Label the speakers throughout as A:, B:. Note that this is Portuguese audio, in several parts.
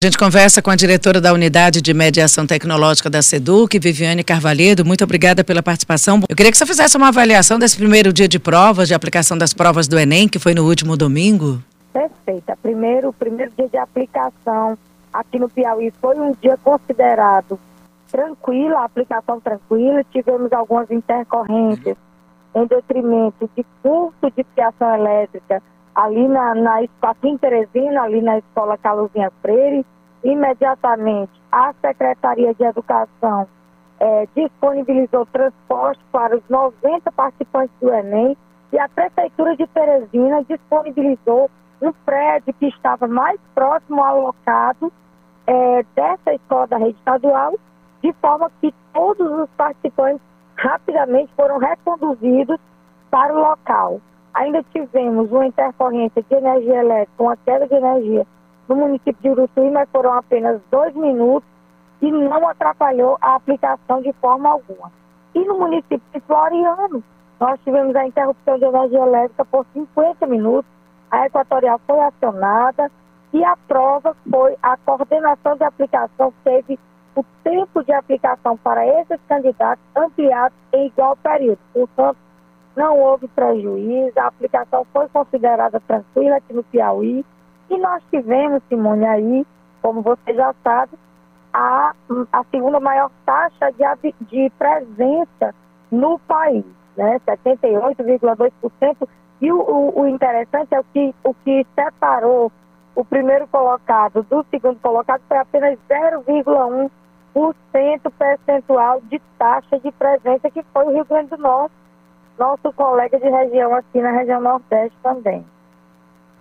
A: A gente conversa com a diretora da Unidade de Mediação Tecnológica da SEDUC, Viviane Carvalhedo. Muito obrigada pela participação. Eu queria que você fizesse uma avaliação desse primeiro dia de provas, de aplicação das provas do Enem, que foi no último domingo.
B: Perfeita. Primeiro, primeiro dia de aplicação aqui no Piauí foi um dia considerado tranquilo, a aplicação tranquila. Tivemos algumas intercorrências em detrimento de curso de fiação elétrica ali na, na aqui Teresina, ali na Escola Caluzinha Freire, imediatamente a Secretaria de Educação é, disponibilizou transporte para os 90 participantes do Enem e a Prefeitura de Teresina disponibilizou um prédio que estava mais próximo ao locado é, dessa escola da rede estadual, de forma que todos os participantes rapidamente foram reconduzidos para o local. Ainda tivemos uma intercorrência de energia elétrica, uma queda de energia no município de Uruçuí, mas foram apenas dois minutos e não atrapalhou a aplicação de forma alguma. E no município de Floriano, nós tivemos a interrupção de energia elétrica por 50 minutos, a Equatorial foi acionada e a prova foi a coordenação de aplicação teve o tempo de aplicação para esses candidatos ampliado em igual período. Portanto, não houve prejuízo, a aplicação foi considerada tranquila aqui no Piauí e nós tivemos, Simone, aí, como você já sabe, a, a segunda maior taxa de, de presença no país, né? 78,2%. E o, o, o, interessante é o que, o que separou o primeiro colocado do segundo colocado foi apenas 0,1% percentual de taxa de presença, que foi o Rio Grande do Norte nosso colega de região aqui na região Nordeste também.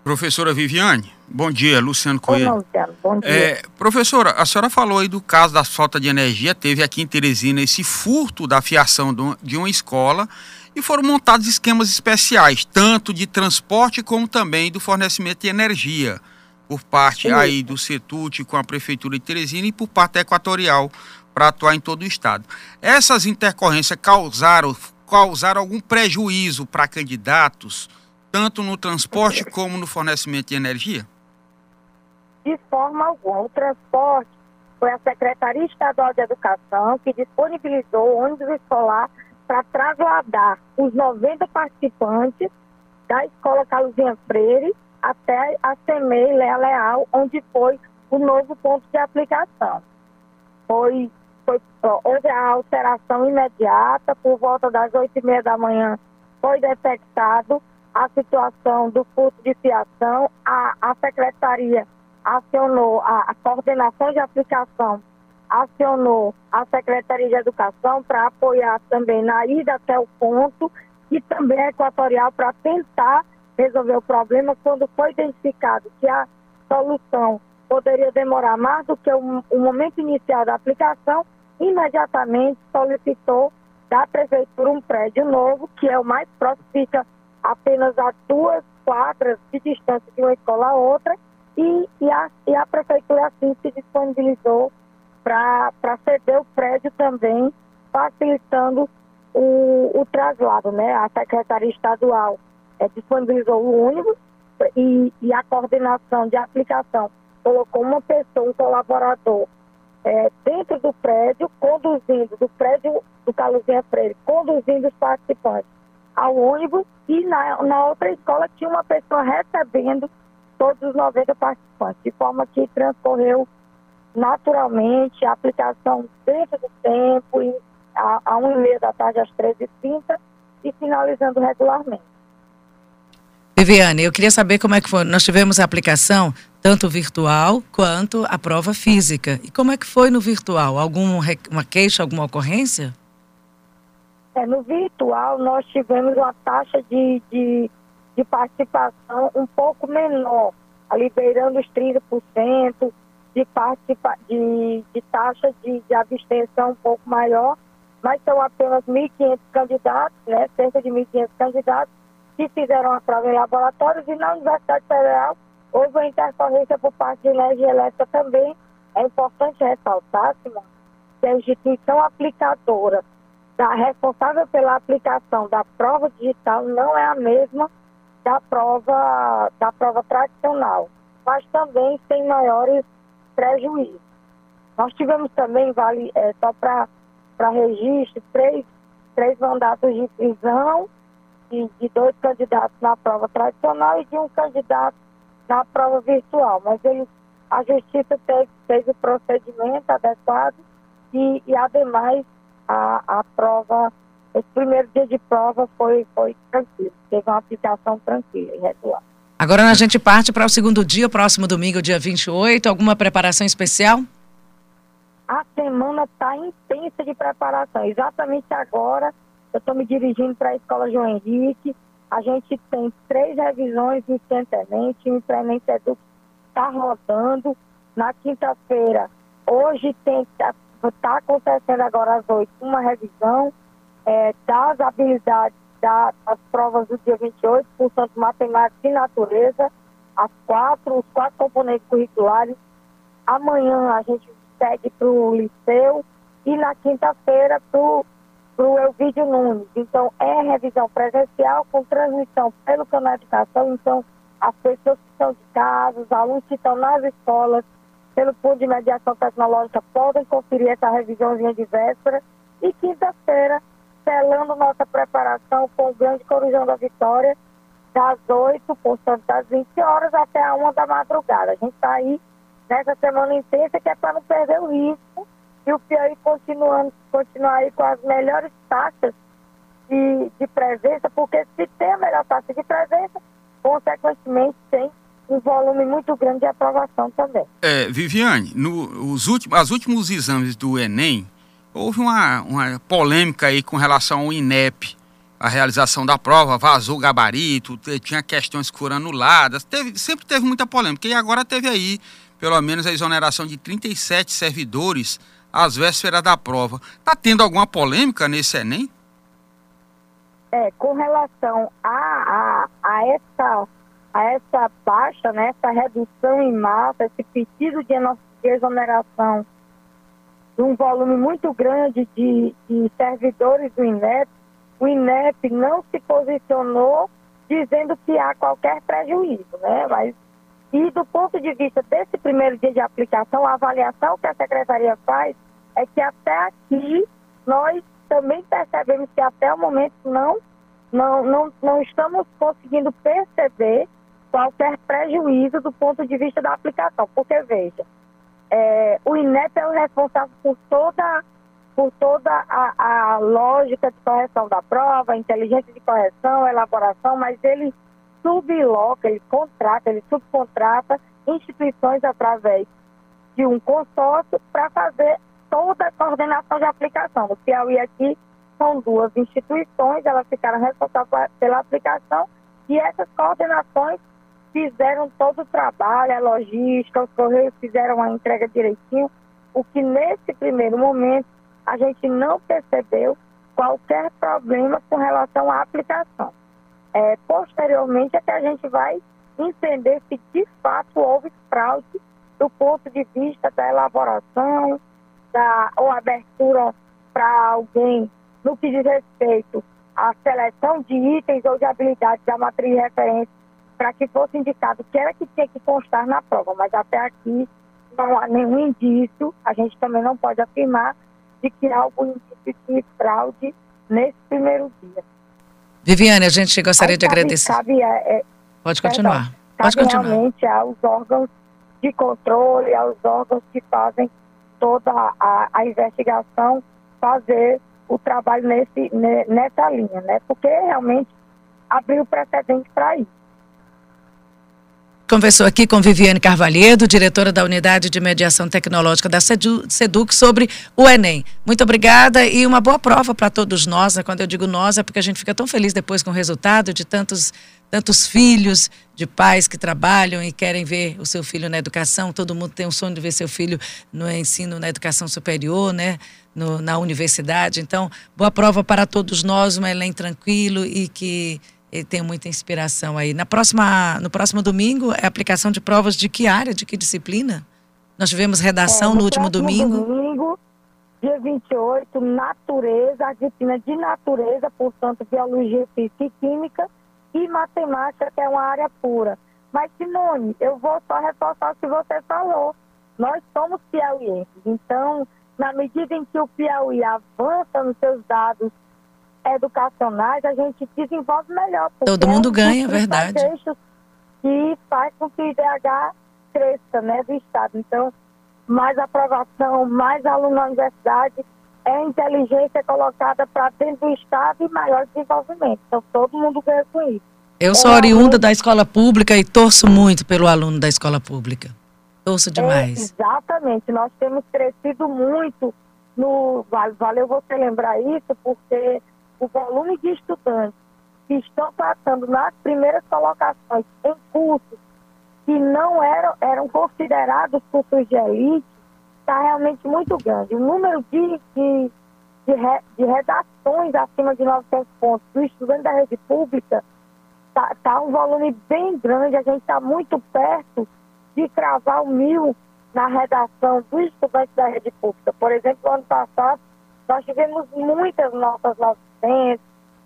C: Professora Viviane, bom dia, Luciano Coelho.
B: Oi, Luciano, bom dia.
C: É, professora, a senhora falou aí do caso da falta de energia, teve aqui em Teresina esse furto da fiação de uma escola e foram montados esquemas especiais, tanto de transporte como também do fornecimento de energia, por parte Sim. aí do CETUT com a Prefeitura de Teresina e por parte equatorial para atuar em todo o estado. Essas intercorrências causaram causar algum prejuízo para candidatos, tanto no transporte como no fornecimento de energia?
B: De forma alguma. O transporte foi a Secretaria Estadual de Educação que disponibilizou ônibus escolar para trasladar os 90 participantes da Escola Caluzinha Freire até a CEMEI Lea Leal, onde foi o novo ponto de aplicação. Foi foi, houve a alteração imediata, por volta das oito e meia da manhã foi detectado a situação do furto de fiação, a, a secretaria acionou, a, a coordenação de aplicação acionou a Secretaria de Educação para apoiar também na ida até o ponto e também a Equatorial para tentar resolver o problema quando foi identificado que a solução poderia demorar mais do que o, o momento inicial da aplicação, imediatamente solicitou da prefeitura um prédio novo, que é o mais próximo, fica apenas a duas quadras de distância de uma escola a outra, e, e, a, e a prefeitura assim se disponibilizou para ceder o prédio também, facilitando o, o traslado, né? A Secretaria Estadual é, disponibilizou o ônibus e, e a coordenação de aplicação colocou uma pessoa, um colaborador é, dentro do prédio, conduzindo, do prédio do Caluzinha Freire, conduzindo os participantes ao ônibus e na, na outra escola tinha uma pessoa recebendo todos os 90 participantes, de forma que transcorreu naturalmente a aplicação dentro do tempo, e a, a 1 e meia da tarde às 13h30 e finalizando regularmente.
A: Viviane, eu queria saber como é que foi. Nós tivemos a aplicação tanto virtual quanto a prova física. E como é que foi no virtual? Alguma queixa, alguma ocorrência?
B: É, no virtual nós tivemos uma taxa de, de, de participação um pouco menor, ali beirando os 30%, de, participa de, de taxa de, de abstenção um pouco maior, mas são apenas 1.500 candidatos, né, cerca de 1.500 candidatos, que fizeram a prova em laboratórios e na Universidade Federal houve uma intercorrência por parte de energia elétrica também. É importante ressaltar, que a instituição aplicadora da responsável pela aplicação da prova digital não é a mesma da prova da prova tradicional, mas também sem maiores prejuízo. Nós tivemos também, vale, é, só para registro, três, três mandatos de prisão de, de dois candidatos na prova tradicional e de um candidato na prova virtual. Mas ele, a justiça fez, fez o procedimento adequado e, e ademais, a, a prova, esse primeiro dia de prova foi, foi tranquilo, teve uma aplicação tranquila e regular.
A: Agora a gente parte para o segundo dia, próximo domingo, dia 28. Alguma preparação especial?
B: A semana está intensa de preparação. Exatamente agora, eu estou me dirigindo para a Escola João Henrique. A gente tem três revisões Tenente, o Tenente Edu está rodando. Na quinta-feira, hoje está tá acontecendo agora às oito uma revisão é, das habilidades das provas do dia 28, portanto, matemática e natureza, as quatro, os quatro componentes curriculares. Amanhã a gente segue para o liceu e na quinta-feira para o Elvídio Nunes. Então, é revisão presencial com transmissão pelo canal de educação. Então, as pessoas que estão de casa, os alunos que estão nas escolas, pelo ponto de mediação tecnológica, podem conferir essa revisãozinha de véspera. E quinta-feira, selando nossa preparação com o grande Corujão da Vitória, das 8, portanto, das 20 horas até a 1 da madrugada. A gente está aí nessa semana intensa que é para não perder o risco e o Piauí continuando, continuar aí com as melhores taxas de, de presença, porque se tem a melhor taxa de presença, consequentemente tem um volume muito grande de aprovação também.
C: É, Viviane, nos últimos, as últimos exames do Enem, houve uma, uma polêmica aí com relação ao INEP, a realização da prova, vazou o gabarito, tinha questões que foram anuladas, teve, sempre teve muita polêmica, e agora teve aí, pelo menos, a exoneração de 37 servidores às vésperas da prova. Está tendo alguma polêmica nesse Enem?
B: É, com relação a, a, a essa a essa baixa, né, essa redução em massa, esse pedido de exoneração de um volume muito grande de, de servidores do INEP, o INEP não se posicionou dizendo que há qualquer prejuízo, né? Mas, e do ponto de vista desse primeiro dia de aplicação, a avaliação que a Secretaria faz é que até aqui nós também percebemos que até o momento não, não, não, não estamos conseguindo perceber qualquer prejuízo do ponto de vista da aplicação. Porque, veja, é, o INEP é o responsável por toda, por toda a, a, lógica de correção da prova, inteligência de correção, elaboração, mas ele subloca, ele contrata, ele subcontrata instituições através de um consórcio para fazer toda a coordenação de aplicação. No Piauí aqui são duas instituições, elas ficaram responsáveis pela aplicação e essas coordenações fizeram todo o trabalho, a logística, os correios fizeram a entrega direitinho, o que nesse primeiro momento a gente não percebeu qualquer problema com relação à aplicação. É, posteriormente é que a gente vai entender se de fato houve fraude do ponto de vista da elaboração, da, ou abertura para alguém no que diz respeito à seleção de itens ou de habilidades da matriz de referência para que fosse indicado o que era que tinha que constar na prova, mas até aqui não há nenhum indício, a gente também não pode afirmar de que há algum indício de fraude nesse primeiro dia.
A: Viviane, a gente gostaria Aí, de cabe, agradecer.
B: Cabe, é,
A: é, pode continuar. Pode continuar.
B: realmente aos órgãos de controle, aos órgãos que fazem toda a, a investigação, fazer o trabalho nesse, nessa linha, né? Porque realmente abriu precedente para isso.
A: Conversou aqui com Viviane Carvalhedo, diretora da Unidade de Mediação Tecnológica da SEDUC, sobre o Enem. Muito obrigada e uma boa prova para todos nós. Né? Quando eu digo nós, é porque a gente fica tão feliz depois com o resultado de tantos, tantos filhos, de pais que trabalham e querem ver o seu filho na educação. Todo mundo tem um sonho de ver seu filho no ensino, na educação superior, né? No, na universidade. Então, boa prova para todos nós, um Enem tranquilo e que ele tem muita inspiração aí. Na próxima, no próximo domingo, é aplicação de provas de que área, de que disciplina? Nós tivemos redação é, no, no último domingo.
B: domingo, dia 28, natureza, a disciplina de natureza, portanto, biologia, física e química, e matemática, que é uma área pura. Mas, Simone, eu vou só reforçar o que você falou. nós somos piauienses. Então, na medida em que o Piauí avança nos seus dados educacionais, a gente desenvolve melhor.
A: Todo mundo é um ganha, verdade.
B: Que faz com que o IDH cresça, né, do Estado. Então, mais aprovação, mais aluno na universidade, é inteligência colocada para dentro do Estado e maior desenvolvimento. Então, todo mundo ganha com isso.
A: Eu sou é, oriunda da escola pública e torço muito pelo aluno da escola pública. Torço demais.
B: É, exatamente. Nós temos crescido muito no. Valeu você lembrar isso, porque o volume de estudantes que estão passando nas primeiras colocações em cursos que não eram, eram considerados cursos de elite está realmente muito grande. O número de, de, de, re, de, redações acima de 900 pontos do estudante da rede pública está tá um volume bem grande. A gente está muito perto de cravar o mil na redação dos estudantes da rede pública. Por exemplo, no ano passado, nós tivemos muitas notas 900,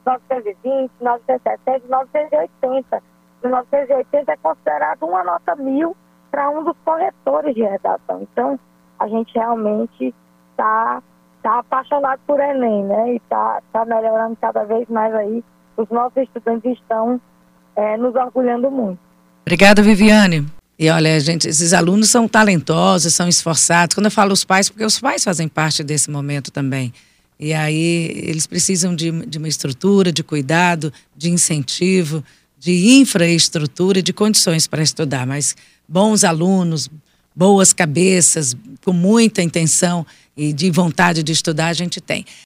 B: 920, 970, 980. E 980 é considerado uma nota mil para um dos corretores de redação. Então, a gente realmente está tá apaixonado por Enem, né? E está tá melhorando cada vez mais aí. Os nossos estudantes estão é, nos orgulhando muito.
A: Obrigada, Viviane. E olha, gente, esses alunos são talentosos, são esforçados. Quando eu falo os pais, porque os pais fazem parte desse momento também. E aí eles precisam de, de uma estrutura, de cuidado, de incentivo, de infraestrutura, de condições para estudar. Mas bons alunos, boas cabeças, com muita intenção e de vontade de estudar, a gente tem.